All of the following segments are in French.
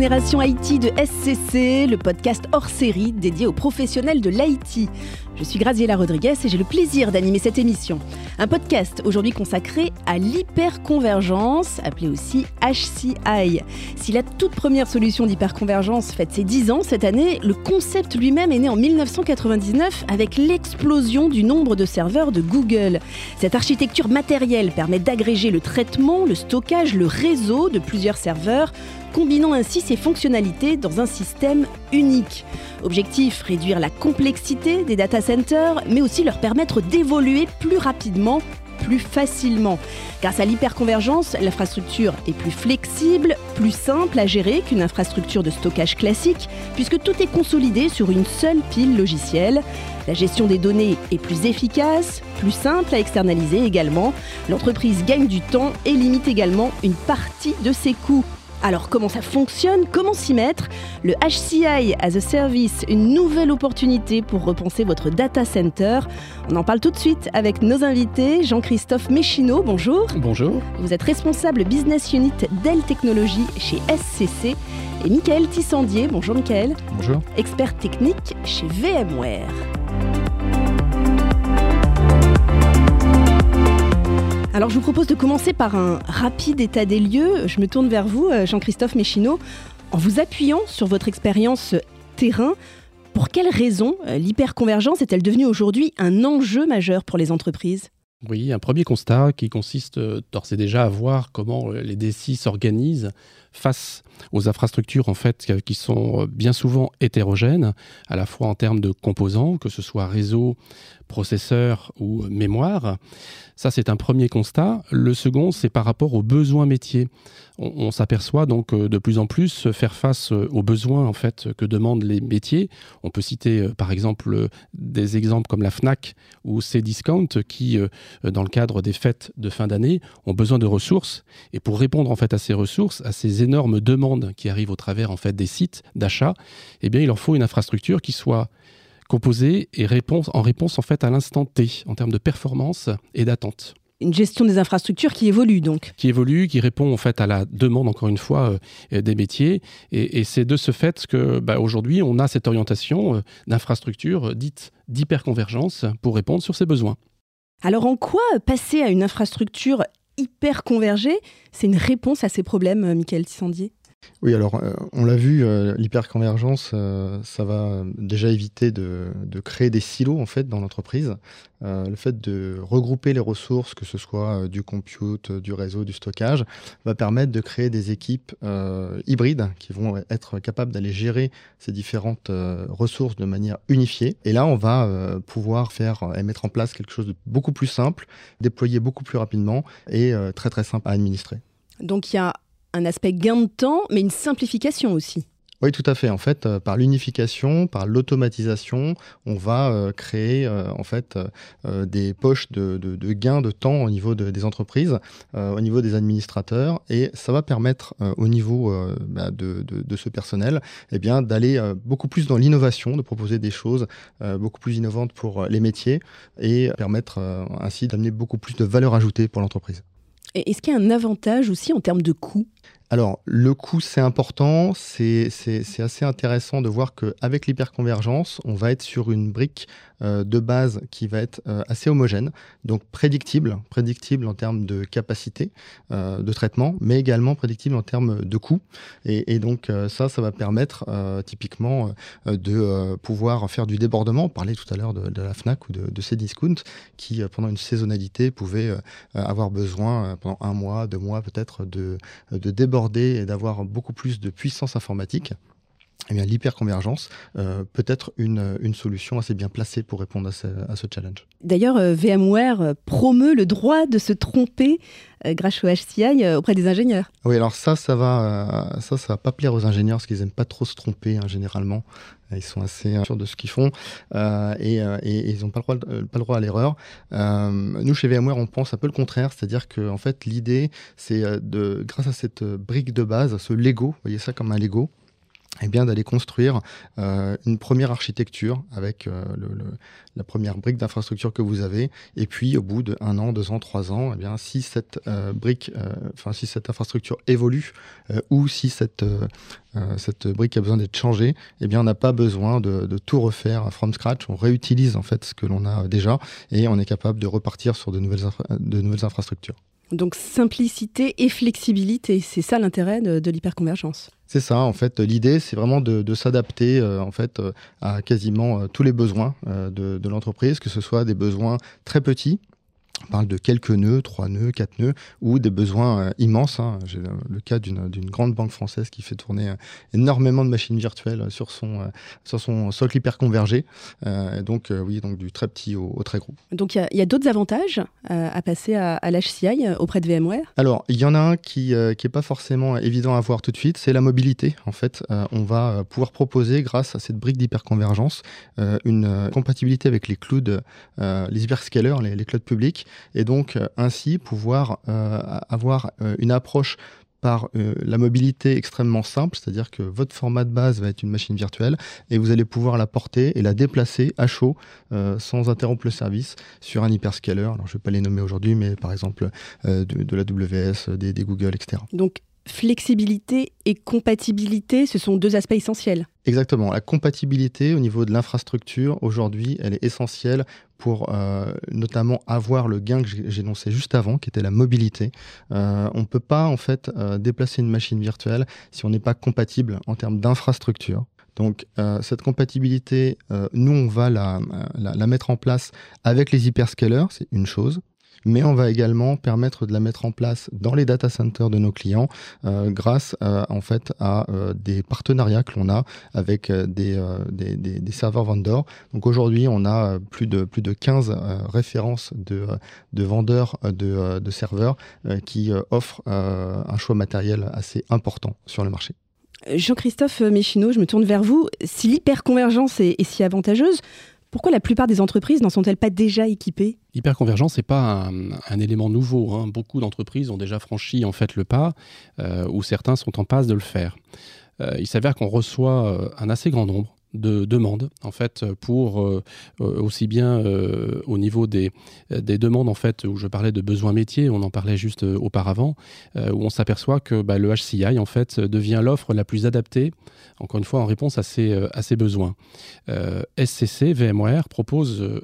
Génération IT de SCC, le podcast hors série dédié aux professionnels de l'IT. Je suis Graziella Rodriguez et j'ai le plaisir d'animer cette émission. Un podcast aujourd'hui consacré à l'hyperconvergence, appelé aussi HCI. Si la toute première solution d'hyperconvergence fête ses 10 ans cette année, le concept lui-même est né en 1999 avec l'explosion du nombre de serveurs de Google. Cette architecture matérielle permet d'agréger le traitement, le stockage, le réseau de plusieurs serveurs combinant ainsi ses fonctionnalités dans un système unique. Objectif, réduire la complexité des data centers, mais aussi leur permettre d'évoluer plus rapidement plus facilement. Grâce à l'hyperconvergence, l'infrastructure est plus flexible, plus simple à gérer qu'une infrastructure de stockage classique, puisque tout est consolidé sur une seule pile logicielle. La gestion des données est plus efficace, plus simple à externaliser également. L'entreprise gagne du temps et limite également une partie de ses coûts. Alors comment ça fonctionne? Comment s'y mettre? Le HCI as a Service, une nouvelle opportunité pour repenser votre data center. On en parle tout de suite avec nos invités. Jean-Christophe Méchineau, bonjour. Bonjour. Vous êtes responsable business unit Dell Technologies chez SCC. Et Michael Tissandier, bonjour Michael. Bonjour. Expert technique chez VMware. Alors je vous propose de commencer par un rapide état des lieux. Je me tourne vers vous, euh, Jean-Christophe Méchineau, en vous appuyant sur votre expérience terrain. Pour quelles raisons euh, l'hyperconvergence est-elle devenue aujourd'hui un enjeu majeur pour les entreprises? Oui, un premier constat qui consiste euh, d'ores et déjà à voir comment les DSI s'organisent face aux infrastructures en fait qui sont bien souvent hétérogènes, à la fois en termes de composants, que ce soit réseau, processeur ou mémoire. Ça, c'est un premier constat. Le second, c'est par rapport aux besoins métiers. On, s'aperçoit donc euh, de plus en plus faire face euh, aux besoins en fait que demandent les métiers. On peut citer euh, par exemple des exemples comme la Fnac ou Cdiscount qui, dans le cadre des fêtes de fin d'année, ont besoin de ressources. Et pour répondre en fait à ces ressources, à ces énormes demandes qui arrivent au travers en fait des sites d'achat, eh bien, il leur faut une infrastructure qui soit composée et réponse, en réponse en fait à l'instant T en termes de performance et d'attente une gestion des infrastructures qui évolue donc. Qui évolue, qui répond en fait à la demande encore une fois euh, des métiers. Et, c'est de ce fait que bah, aujourd'hui on a cette orientation euh, d'infrastructure dite d'hyperconvergence pour répondre sur ces besoins. Alors en quoi passer à une infrastructure hyper convergée, c'est une réponse à ces problèmes, euh, Michael Tissandier? Oui, alors euh, on l'a vu, euh, l'hyperconvergence, euh, ça va déjà éviter de, créer des silos en fait dans l'entreprise. le fait de regrouper les ressources, que ce soit du compute, du réseau, du stockage, va permettre de créer des équipes hybrides qui vont être capables d'aller gérer ces différentes ressources de manière unifiée. Et là, on va pouvoir faire et mettre en place quelque chose de beaucoup plus simple, déployer beaucoup plus rapidement et très très simple à administrer. Donc il y a un aspect gain de temps, mais une simplification aussi. Oui, tout à fait. En fait, euh, par l'unification, par l'automatisation, on va euh, créer euh, en fait des poches de, de, gains de temps au niveau des entreprises, au niveau des administrateurs, et ça va permettre au niveau bah, de, ce personnel, eh bien, d'aller beaucoup plus dans l'innovation, de proposer des choses beaucoup plus innovantes pour les métiers et permettre ainsi d'amener beaucoup plus de valeur ajoutée pour l'entreprise. Est-ce qu'il y a un avantage aussi en termes de coût? Alors, le coût, c'est important. C'est assez intéressant de voir qu'avec l'hyperconvergence, on va être sur une brique euh, de base qui va être euh, assez homogène, donc prédictible, prédictible en termes de capacité euh, de traitement, mais également prédictible en termes de coût. Et, donc, ça, ça va permettre typiquement de pouvoir faire du débordement. On parlait tout à l'heure de, la FNAC ou de, de Cdiscount, qui, pendant une saisonnalité, pouvait avoir besoin, pendant un mois, deux mois peut-être, de, de débordement et d'avoir beaucoup plus de puissance informatique, eh bien, l'hyperconvergence euh, peut être une, une, solution assez bien placée pour répondre à ce, à ce challenge. D'ailleurs, euh, VMware euh, promeut le droit de se tromper grâce au HCI auprès des ingénieurs. Oui, alors ça, ça va, ça, ça va pas plaire aux ingénieurs parce qu'ils aiment pas trop se tromper hein, généralement. Ils sont assez sûrs de ce qu'ils font et, et, ils n'ont pas, le droit, pas le droit à l'erreur. nous, chez VMware, on pense un peu le contraire, c'est-à-dire que en fait, l'idée, c'est de, grâce à cette brique de base, ce Lego, vous voyez ça comme un Lego, eh bien d'aller construire euh, une première architecture avec euh, la première brique d'infrastructure que vous avez, et puis au bout de un an, deux ans, trois ans, eh bien si cette euh, brique, enfin si cette infrastructure évolue ou si cette cette brique a besoin d'être changée, eh bien on n'a pas besoin de, de, tout refaire from scratch. On réutilise en fait ce que l'on a déjà et on est capable de repartir sur de nouvelles de nouvelles infrastructures. Donc simplicité et flexibilité, c'est ça l'intérêt de, l'hyperconvergence? C'est ça, en fait, l'idée, c'est vraiment de, s'adapter euh, en fait euh, à quasiment euh, tous les besoins de l'entreprise, que ce soit des besoins très petits, on parle de quelques nœuds, trois nœuds, quatre nœuds, ou des besoins euh, immenses. Hein. J'ai le cas d'une grande banque française qui fait tourner euh, énormément de machines virtuelles sur son, euh, sur son socle hyper convergé. donc, oui, donc du très petit au, très gros. Donc, il y a, d'autres avantages à passer à, à l'HCI auprès de VMware? Alors, il y en a un qui n'est pas forcément évident à voir tout de suite, c'est la mobilité. En fait, on va pouvoir proposer, grâce à cette brique d'hyperconvergence, une compatibilité avec les clouds, les hyperscalers, les, les clouds publics, et donc euh, ainsi pouvoir euh, avoir euh, une approche par la mobilité extrêmement simple, c'est-à-dire que votre format de base va être une machine virtuelle et vous allez pouvoir la porter et la déplacer à chaud sans interrompre le service sur un hyperscaler. Alors je ne vais pas les nommer aujourd'hui, mais par exemple de, la WS, des, des Google, etc. Donc flexibilité et compatibilité, ce sont deux aspects essentiels. Exactement. La compatibilité au niveau de l'infrastructure, aujourd'hui, elle est essentielle pour euh, notamment avoir le gain que énoncé juste avant, qui était la mobilité. Euh, on ne peut pas, en fait, euh, déplacer une machine virtuelle si on n'est pas compatible en termes d'infrastructure. Donc cette compatibilité, nous, on va la, mettre en place avec les hyperscalers, c'est une chose mais on va également permettre de la mettre en place dans les data centers de nos clients euh, grâce euh, en fait à euh, des partenariats que l'on a avec des, des, des, serveurs vendors. Donc aujourd'hui, on a plus de, plus de 15 références de, de vendeurs de, de serveurs qui offrent un choix matériel assez important sur le marché. Jean-Christophe Méchineau, je me tourne vers vous. Si l'hyperconvergence est, est si avantageuse, pourquoi la plupart des entreprises n'en sont-elles pas déjà équipées? L'hyperconvergence, n'est pas un, élément nouveau. Hein. Beaucoup d'entreprises ont déjà franchi en fait le pas, euh, ou certains sont en passe de le faire. Euh, il s'avère qu'on reçoit euh, un assez grand nombre de demandes en fait pour euh, euh, aussi bien euh, au niveau des, des demandes en fait où je parlais de besoins métiers on en parlait juste auparavant où on s'aperçoit que bah, le HCI en fait devient l'offre la plus adaptée encore une fois en réponse à ces, à ces besoins. SCC VMware propose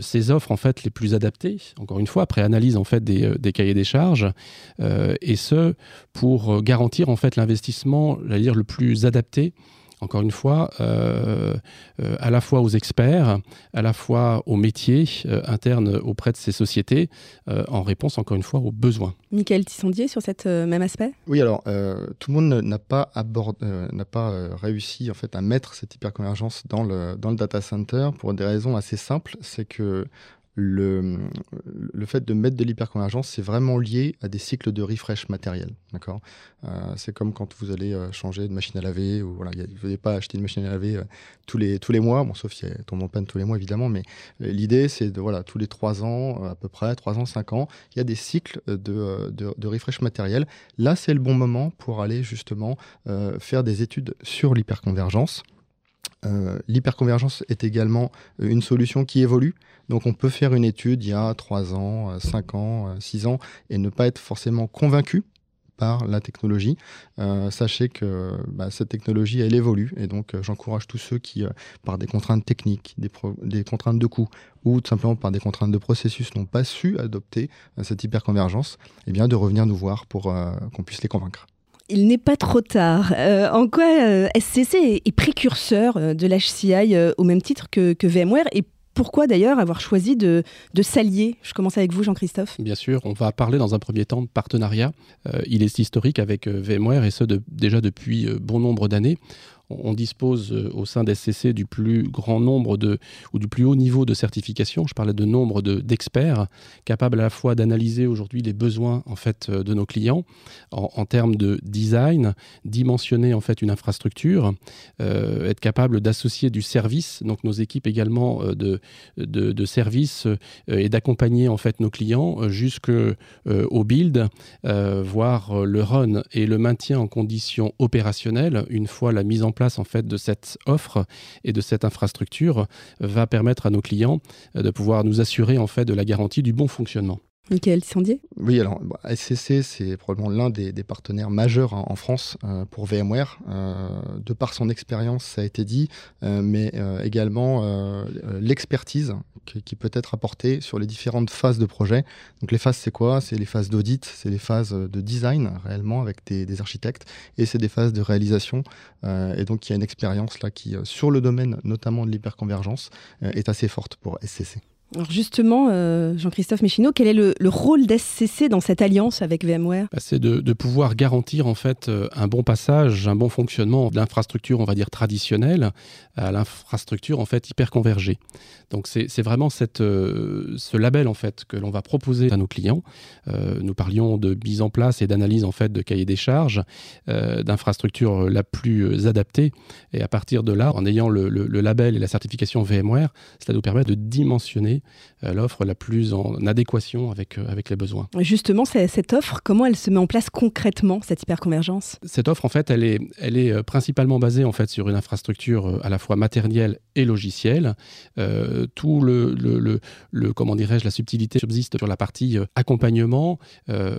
ces offres en fait les plus adaptées encore une fois après analyse en fait des, des cahiers des charges et ce pour garantir en fait l'investissement dire le plus adapté encore une fois, euh, euh, à la fois aux experts, à la fois aux métiers euh, internes auprès de ces sociétés, en réponse, encore une fois, aux besoins. Michael Tissondier, sur cet même aspect? Oui, alors, tout le monde n'a pas, n'a pas réussi en fait, à mettre cette hyperconvergence dans le, dans le data center pour des raisons assez simples. C'est que le, fait de mettre de l'hyperconvergence, c'est vraiment lié à des cycles de refresh matériel. D'accord? Euh, C'est comme quand vous allez euh, changer de machine à laver, ou voilà, vous n'allez pas acheter une machine à laver euh, tous, les, tous les mois, bon, sauf si elle tombe en panne tous les mois, évidemment, mais l'idée, c'est de, voilà, tous les 3 ans, à peu près, 3 ans, 5 ans, il y a des cycles de, de, de refresh matériel. Là, c'est le bon moment pour aller justement faire des études sur l'hyperconvergence. Euh, l'hyperconvergence est également euh, une solution qui évolue. Donc on peut faire une étude il y a 3 ans, 5 euh, ans, 6 ans et ne pas être forcément convaincu par la technologie. sachez que bah, cette technologie, elle évolue. Et donc j'encourage tous ceux qui, par des contraintes techniques, des, contraintes de coût ou tout simplement par des contraintes de processus, n'ont pas su adopter cette hyperconvergence, eh bien, de revenir nous voir pour qu'on puisse les convaincre il n'est pas trop tard. Euh, en quoi SCC est, précurseur euh, de l'HCI euh, au même titre que, VMware et pourquoi d'ailleurs avoir choisi de, s'allier? Je commence avec vous, Jean-Christophe. Bien sûr, on va parler dans un premier temps de partenariat. il est historique avec VMware et ce déjà depuis bon nombre d'années. On dispose au sein d'SCC du plus grand nombre de, ou du plus haut niveau de certification. Je parlais de nombre d'experts capables à la fois d'analyser aujourd'hui les besoins en fait de nos clients en, termes de design, dimensionner en fait une infrastructure, être capable d'associer du service, donc nos équipes également de, de, services et d'accompagner en fait nos clients jusqu'au build, voire le run et le maintien en conditions opérationnelles une fois la mise en place de cette offre et de cette infrastructure va permettre à nos clients euh, de pouvoir nous assurer en fait de la garantie du bon fonctionnement. Michael Sandier Oui, alors SCC, c'est probablement l'un des, partenaires majeurs en France euh, pour VMware. Euh, de par son expérience, ça a été dit, mais également l'expertise qui, peut être apportée sur les différentes phases de projet. Donc les phases, c'est quoi? C'est les phases d'audit, c'est les phases de design réellement avec des, des architectes, et c'est des phases de réalisation. et donc il y a une expérience là qui, sur le domaine notamment de l'hyperconvergence, est assez forte pour SCC. Alors justement, euh, Jean-Christophe Méchineau, quel est le, rôle d'SCC dans cette alliance avec VMware? Bah, C'est de, pouvoir garantir en fait euh, un bon passage, un bon fonctionnement de l'infrastructure, on va dire traditionnelle, à l'infrastructure en fait hyper convergée. Donc c'est vraiment euh, ce label en fait que l'on va proposer à nos clients. nous parlions de mise en place et d'analyse en fait de cahier des charges, d'infrastructure la plus adaptée. Et à partir de là, en ayant le label et la certification VMware, cela nous permet de dimensionner euh, l'offre la plus en adéquation avec, euh, avec les besoins. Justement, cette offre, comment elle se met en place concrètement, cette hyperconvergence? Cette offre, en fait, elle est, elle est euh, principalement basée en fait, sur une infrastructure à la fois matérielle et logicielle. tout le, le, le, comment dirais-je, la subtilité subsiste sur la partie accompagnement,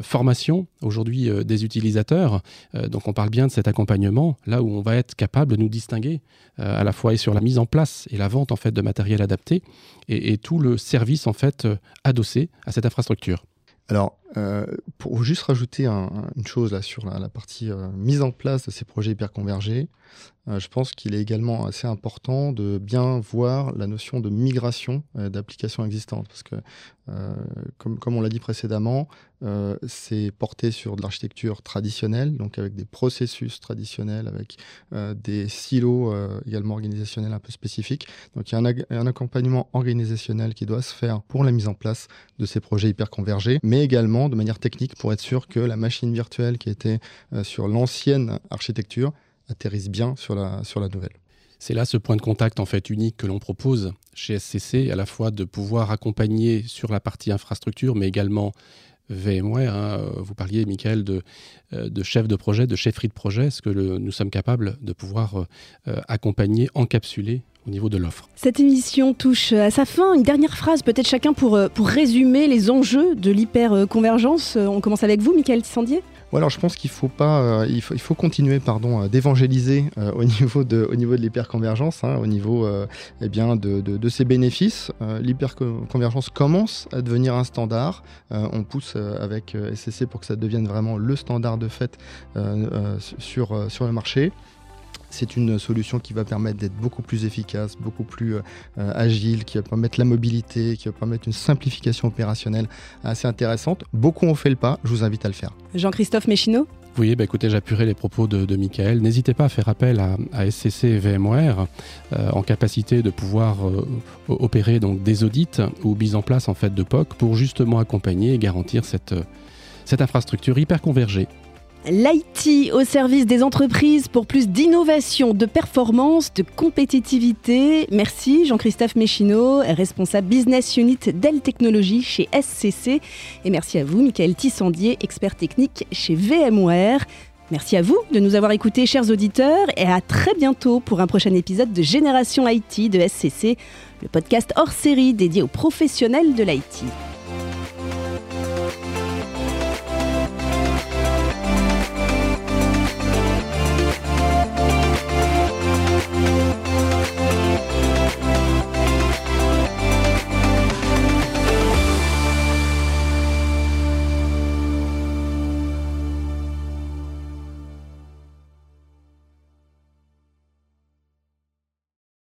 formation aujourd'hui des utilisateurs. donc on parle bien de cet accompagnement, là où on va être capable de nous distinguer à la fois et sur la mise en place et la vente en fait de matériel adapté et, et tout le service en fait euh, adossé à cette infrastructure. Euh, pour juste rajouter une chose là sur la, partie euh, mise en place de ces projets hyperconvergés, euh, je pense qu'il est également assez important de bien voir la notion de migration d'applications existantes. Parce que, comme, on l'a dit précédemment, c'est porté sur de l'architecture traditionnelle, donc avec des processus traditionnels, avec des silos également organisationnels un peu spécifiques. Donc il y a un, accompagnement organisationnel qui doit se faire pour la mise en place de ces projets hyperconvergés, mais également de manière technique pour être sûr que la machine virtuelle qui était euh, sur l'ancienne architecture atterrisse bien sur la, nouvelle. C'est là ce point de contact en fait unique que l'on propose chez SCC, à la fois de pouvoir accompagner sur la partie infrastructure, mais également VMware. Hein. Vous parliez, Michael, de, euh, chef de projet, de chefferie de projet. Est-ce que nous sommes capables de pouvoir euh, accompagner, encapsuler au niveau de l'offre. Cette émission touche à sa fin. Une dernière phrase, peut-être chacun pour, euh, pour résumer les enjeux de l'hyperconvergence. Euh, on commence avec vous, Michael Tissandier alors je pense qu'il faut pas, euh, il, faut, il faut continuer pardon d'évangéliser au niveau de au niveau de l'hyperconvergence, hein, au niveau eh bien de, de, ses bénéfices. l'hyperconvergence commence à devenir un standard. on pousse avec SCC pour que ça devienne vraiment le standard de fait sur sur le marché. C'est une solution qui va permettre d'être beaucoup plus efficace, beaucoup plus euh, euh, agile, qui va permettre la mobilité, qui va permettre une simplification opérationnelle assez intéressante. Beaucoup ont fait le pas, je vous invite à le faire. Jean-Christophe Méchineau oui, bah écoutez, j'appuierai les propos de, de Michael. N'hésitez pas à faire appel à, SCC et VMware euh, en capacité de pouvoir opérer donc des audits ou mise en place en fait de POC pour justement accompagner et garantir cette, cette infrastructure hyper convergée L'IT au service des entreprises pour plus d'innovation, de performance, de compétitivité. Merci Jean-Christophe Méchineau, responsable business unit Dell Technologies chez SCC. Et merci à vous, Michael Tissandier, expert technique chez VMware. Merci à vous de nous avoir écoutés, chers auditeurs, et à très bientôt pour un prochain épisode de Génération IT de SCC, le podcast hors série dédié aux professionnels de l'IT.